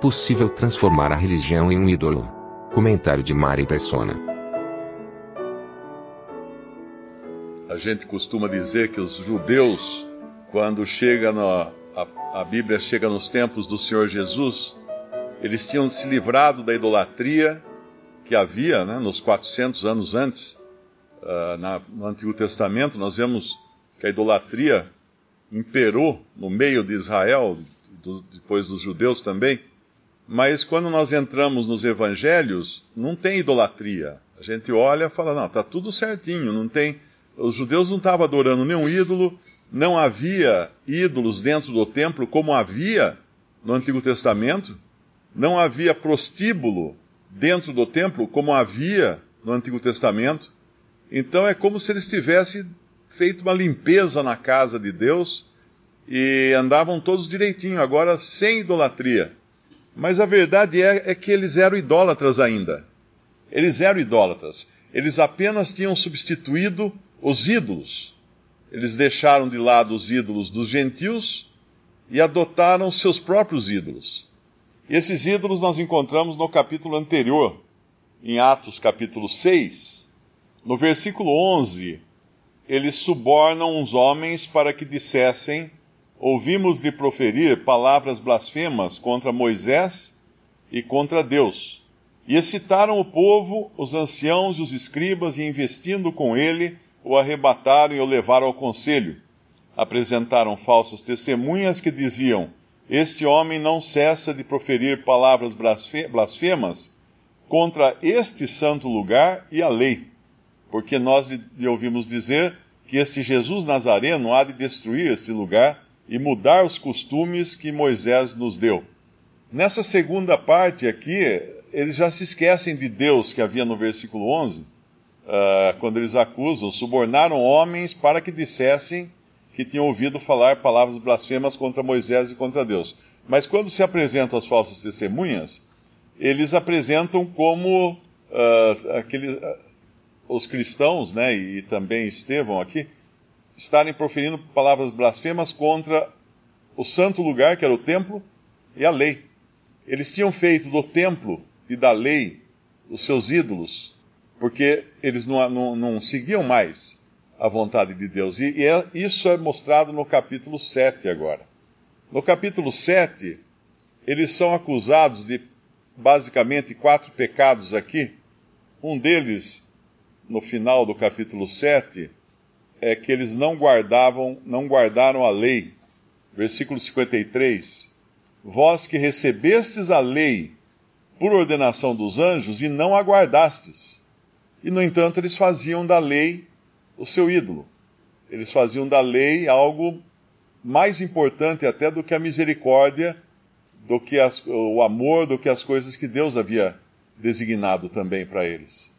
Possível transformar a religião em um ídolo. Comentário de Mari Persona. A gente costuma dizer que os judeus, quando chega a, a Bíblia chega nos tempos do Senhor Jesus, eles tinham se livrado da idolatria que havia né, nos 400 anos antes. Uh, na, no Antigo Testamento, nós vemos que a idolatria imperou no meio de Israel, do, depois dos judeus também. Mas quando nós entramos nos evangelhos, não tem idolatria. A gente olha e fala, não, está tudo certinho, não tem. Os judeus não estavam adorando nenhum ídolo, não havia ídolos dentro do templo como havia no Antigo Testamento, não havia prostíbulo dentro do templo como havia no Antigo Testamento. Então é como se eles tivessem feito uma limpeza na casa de Deus e andavam todos direitinho, agora sem idolatria. Mas a verdade é, é, que eles eram idólatras ainda. Eles eram idólatras. Eles apenas tinham substituído os ídolos. Eles deixaram de lado os ídolos dos gentios e adotaram seus próprios ídolos. Esses ídolos nós encontramos no capítulo anterior, em Atos capítulo 6. No versículo 11, eles subornam os homens para que dissessem ouvimos de proferir palavras blasfemas contra Moisés e contra Deus. E excitaram o povo, os anciãos e os escribas, e investindo com ele, o arrebataram e o levaram ao conselho. Apresentaram falsas testemunhas que diziam: Este homem não cessa de proferir palavras blasfemas contra este santo lugar e a lei. Porque nós lhe ouvimos dizer que este Jesus Nazareno há de destruir este lugar e mudar os costumes que Moisés nos deu. Nessa segunda parte aqui, eles já se esquecem de Deus que havia no versículo 11, uh, ah, quando eles acusam, subornaram homens para que dissessem que tinham ouvido falar palavras blasfemas contra Moisés e contra Deus. Mas quando se apresentam as falsas testemunhas, eles apresentam como uh, uh, os cristãos, né, e também Estevão aqui, estarem proferindo palavras blasfemas contra o santo lugar, que era o templo, e a lei. Eles tinham feito do templo e da lei os seus ídolos, porque eles não, não, não seguiam mais a vontade de Deus. E, e é, isso é mostrado no capítulo 7 agora. No capítulo 7, eles são acusados de basicamente quatro pecados aqui. Um deles, no final do capítulo 7, é que eles não guardavam, não guardaram a lei. Versículo 53. Vós que recebestes a lei por ordenação dos anjos e não a guardastes. E, no entanto, eles faziam da lei o seu ídolo. Eles faziam da lei algo mais importante até do que a misericórdia, do que as, o amor, do que as coisas que Deus havia designado também para eles.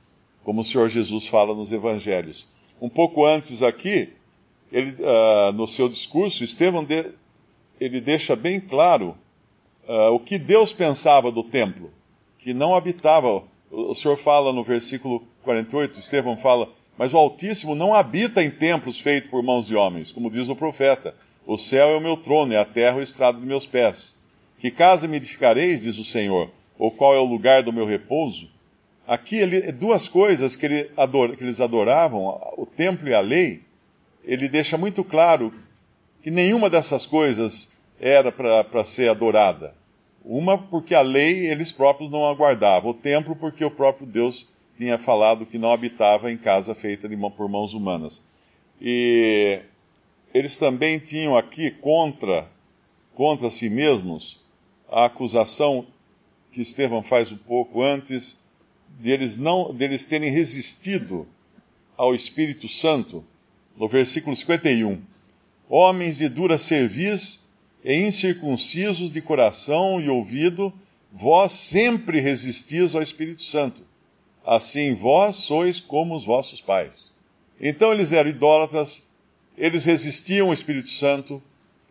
Como o Senhor Jesus fala nos evangelhos. Um pouco antes aqui, ele, uh, no seu discurso, Estevão de, ele deixa bem claro uh, o que Deus pensava do templo, que não habitava. O, Senhor fala no versículo 48, Estevão fala, mas o Altíssimo não habita em templos feitos por mãos de homens, como diz o profeta. O céu é o meu trono e a terra o estrado de meus pés. Que casa me edificareis, diz o Senhor, ou qual é o lugar do meu repouso? Aqui, ele, duas coisas que, ele adora, que eles adoravam, o templo e a lei, ele deixa muito claro que nenhuma dessas coisas era para ser adorada. Uma, porque a lei eles próprios não aguardavam. O templo, porque o próprio Deus tinha falado que não habitava em casa feita de, por mãos humanas. E eles também tinham aqui contra, contra si mesmos a acusação que Estevão faz um pouco antes deles, não, deles terem resistido ao Espírito Santo, no versículo 51. homens de dura cerviz e incircuncisos de coração e ouvido, vós sempre resistis ao Espírito Santo. Assim vós sois como os vossos pais. Então eles eram idólatras, eles resistiam ao Espírito Santo,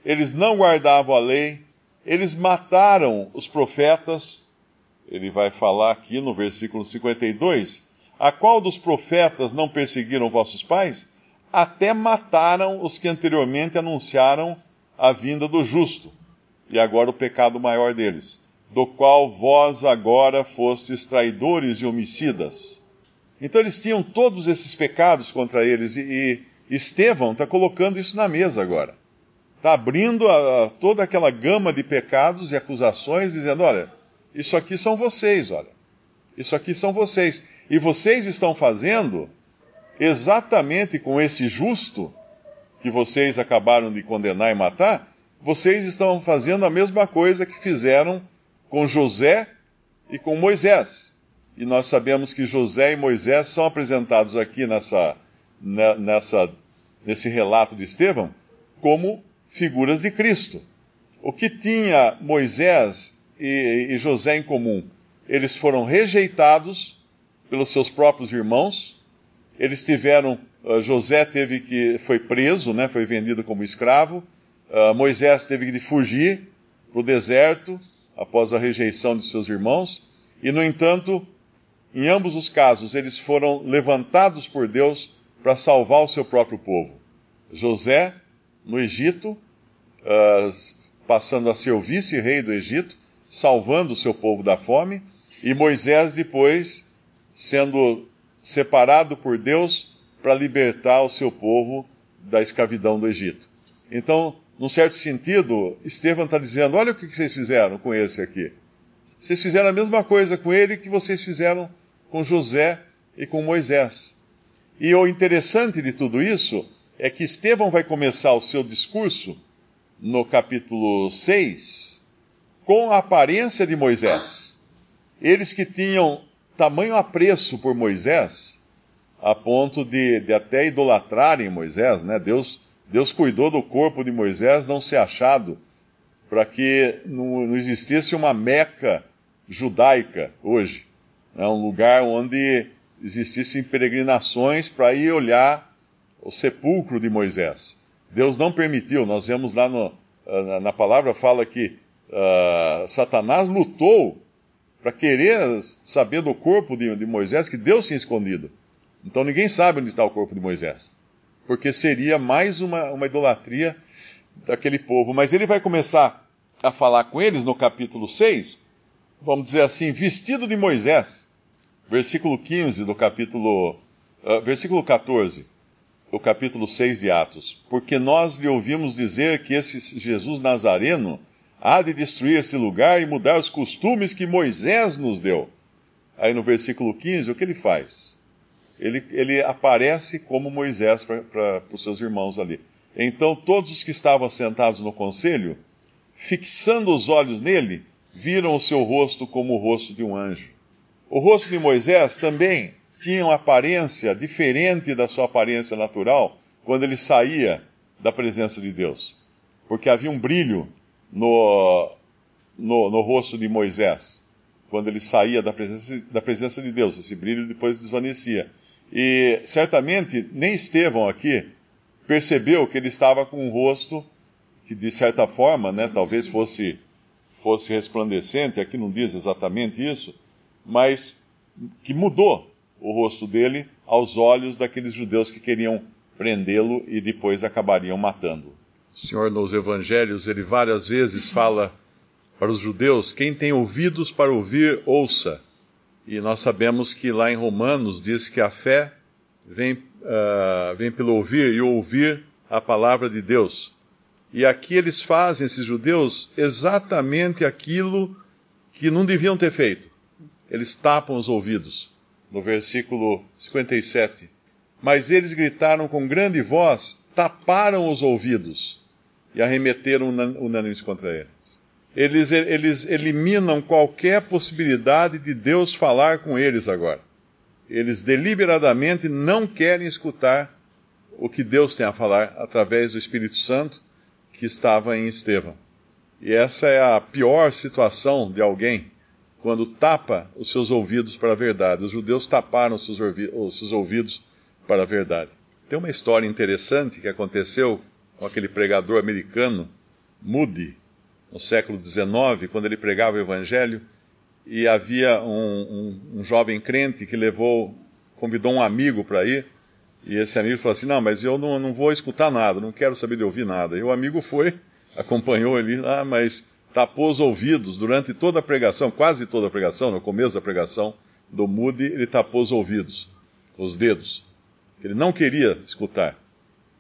eles não guardavam a lei, eles mataram os profetas. Ele vai falar aqui no versículo 52: A qual dos profetas não perseguiram vossos pais? Até mataram os que anteriormente anunciaram a vinda do justo, e agora o pecado maior deles, do qual vós agora fostes traidores e homicidas. Então eles tinham todos esses pecados contra eles, e, e Estevão está colocando isso na mesa agora. Está abrindo a, a, toda aquela gama de pecados e acusações, dizendo: olha, isso aqui são vocês, olha. Isso aqui são vocês. E vocês estão fazendo exatamente com esse justo que vocês acabaram de condenar e matar, vocês estão fazendo a mesma coisa que fizeram com José e com Moisés. E nós sabemos que José e Moisés são apresentados aqui nessa, né, nessa, nesse relato de Estevão como figuras de Cristo. O que tinha Moisés e, e José em comum? Eles foram rejeitados pelos seus próprios irmãos, eles tiveram, uh, José teve que, foi preso, né, foi vendido como escravo, uh, Moisés teve que fugir para o deserto após a rejeição de seus irmãos, e no entanto, em ambos os casos, eles foram levantados por Deus para salvar o seu próprio povo. José, no Egito, uh, passando a ser o vice-rei do Egito, salvando o seu povo da fome, e Moisés depois sendo separado por Deus para libertar o seu povo da escravidão do Egito. Então, num certo sentido, Estevão está dizendo: olha o que vocês fizeram com esse aqui. Vocês fizeram a mesma coisa com ele que vocês fizeram com José e com Moisés. E o interessante de tudo isso é que Estevão vai começar o seu discurso no capítulo 6 com a aparência de Moisés. Eles que tinham tamanho apreço por Moisés, a ponto de, de até idolatrarem Moisés, né? Deus, Deus cuidou do corpo de Moisés não ser achado, para que não, não, existisse uma meca judaica hoje, né? um lugar onde existissem peregrinações para ir olhar o sepulcro de Moisés. Deus não permitiu, nós vemos lá no, na, na palavra, fala que uh, Satanás lutou para querer saber do corpo de, de, Moisés que Deus tinha escondido. Então ninguém sabe onde está o corpo de Moisés. Porque seria mais uma, uma idolatria daquele povo. Mas ele vai começar a falar com eles no capítulo 6, vamos dizer assim, vestido de Moisés. Versículo 15 do capítulo. Uh, versículo 14 do capítulo 6 de Atos. Porque nós lhe ouvimos dizer que esse Jesus Nazareno há de destruir esse lugar e mudar os costumes que Moisés nos deu. Aí no versículo 15, o que ele faz? Ele, ele aparece como Moisés para os seus irmãos ali. Então todos os que estavam sentados no conselho, fixando os olhos nele, viram o seu rosto como o rosto de um anjo. O rosto de Moisés também tinha uma aparência diferente da sua aparência natural quando ele saía da presença de Deus, porque havia um brilho no, no, no rosto de Moisés, quando ele saía da presença, da presença de Deus. Esse brilho depois desvanecia. E certamente nem Estevão aqui percebeu que ele estava com um rosto que de certa forma, né, talvez fosse fosse resplandecente, aqui não diz exatamente isso, mas que mudou o rosto dele aos olhos daqueles judeus que queriam prendê-lo e depois acabariam matando. O Senhor, nos evangelhos, ele várias vezes fala para os judeus: quem tem ouvidos para ouvir, ouça. E nós sabemos que lá em Romanos diz que a fé vem, uh, vem pelo ouvir e ouvir a palavra de Deus. E aqui eles fazem, esses judeus, exatamente aquilo que não deviam ter feito. Eles tapam os ouvidos. No versículo 57. Mas eles gritaram com grande voz, taparam os ouvidos e arremeteram unânimes contra eles. eles. Eles eliminam qualquer possibilidade de Deus falar com eles agora. Eles deliberadamente não querem escutar o que Deus tem a falar através do Espírito Santo que estava em Estevão. E essa é a pior situação de alguém quando tapa os seus ouvidos para a verdade. Os judeus taparam os seus, os seus ouvidos para a verdade. Tem uma história interessante que aconteceu com aquele pregador americano, Moody, no século XIX, quando ele pregava o Evangelho, e havia um, um, um jovem crente que levou, convidou um amigo para ir, e esse amigo falou assim: Não, mas eu não, não vou escutar nada, não quero saber de ouvir nada. E o amigo foi, acompanhou ele lá, mas tapou os ouvidos durante toda a pregação, quase toda a pregação, no começo da pregação do Moody, ele tapou os ouvidos, os dedos, ele não queria escutar.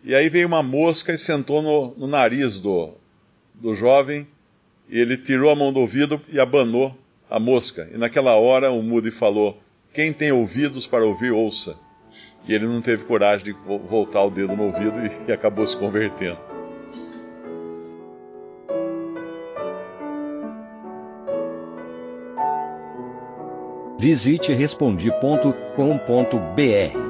E aí veio uma mosca e sentou no, no nariz do, do jovem, e ele tirou a mão do ouvido e abanou a mosca. E naquela hora o Moody falou: Quem tem ouvidos para ouvir, ouça. E ele não teve coragem de voltar o dedo no ouvido e, e acabou se convertendo. Visite respondi.com.br.